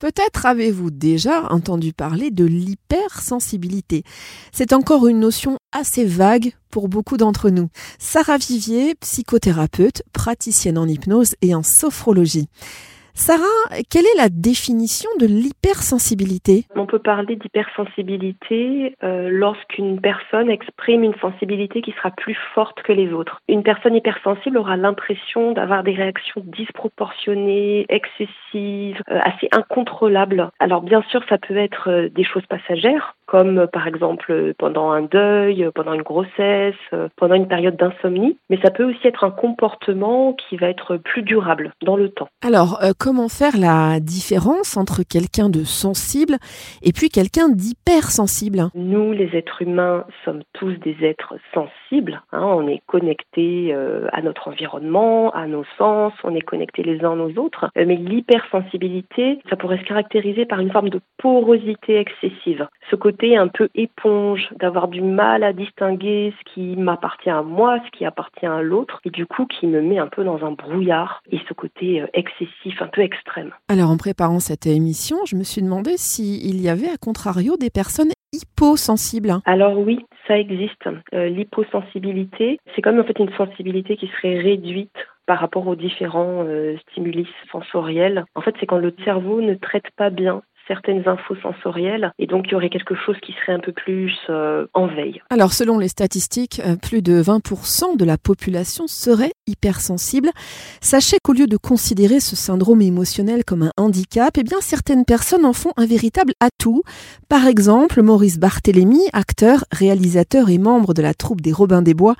Peut-être avez-vous déjà entendu parler de l'hypersensibilité. C'est encore une notion assez vague pour beaucoup d'entre nous. Sarah Vivier, psychothérapeute, praticienne en hypnose et en sophrologie. Sarah, quelle est la définition de l'hypersensibilité? On peut parler d'hypersensibilité euh, lorsqu'une personne exprime une sensibilité qui sera plus forte que les autres. Une personne hypersensible aura l'impression d'avoir des réactions disproportionnées, excessives, euh, assez incontrôlables. Alors bien sûr, ça peut être euh, des choses passagères, comme par exemple pendant un deuil, pendant une grossesse, pendant une période d'insomnie, mais ça peut aussi être un comportement qui va être plus durable dans le temps. Alors, comment faire la différence entre quelqu'un de sensible et puis quelqu'un d'hypersensible? Nous, les êtres humains, sommes tous des êtres sensibles. Hein. on est connectés euh, à notre environnement, à nos sens, on est connectés les uns aux autres. Euh, mais l'hypersensibilité, ça pourrait se caractériser par une forme de porosité excessive. Ce côté un peu éponge, d'avoir du mal à distinguer ce qui m'appartient à moi, ce qui appartient à l'autre, et du coup qui me met un peu dans un brouillard. Et ce côté euh, excessif, peu extrême. Alors en préparant cette émission, je me suis demandé s'il y avait à contrario des personnes hyposensibles. Alors oui, ça existe. Euh, l'hyposensibilité, c'est comme en fait une sensibilité qui serait réduite par rapport aux différents euh, stimuli sensoriels. En fait, c'est quand le cerveau ne traite pas bien certaines infos sensorielles et donc il y aurait quelque chose qui serait un peu plus euh, en veille. Alors selon les statistiques, euh, plus de 20% de la population serait hypersensible. Sachez qu'au lieu de considérer ce syndrome émotionnel comme un handicap, eh bien certaines personnes en font un véritable atout. Par exemple, Maurice Barthélémy, acteur, réalisateur et membre de la troupe des Robins des Bois,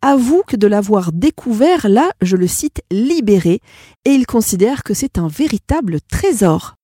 avoue que de l'avoir découvert là, je le cite, libéré, et il considère que c'est un véritable trésor.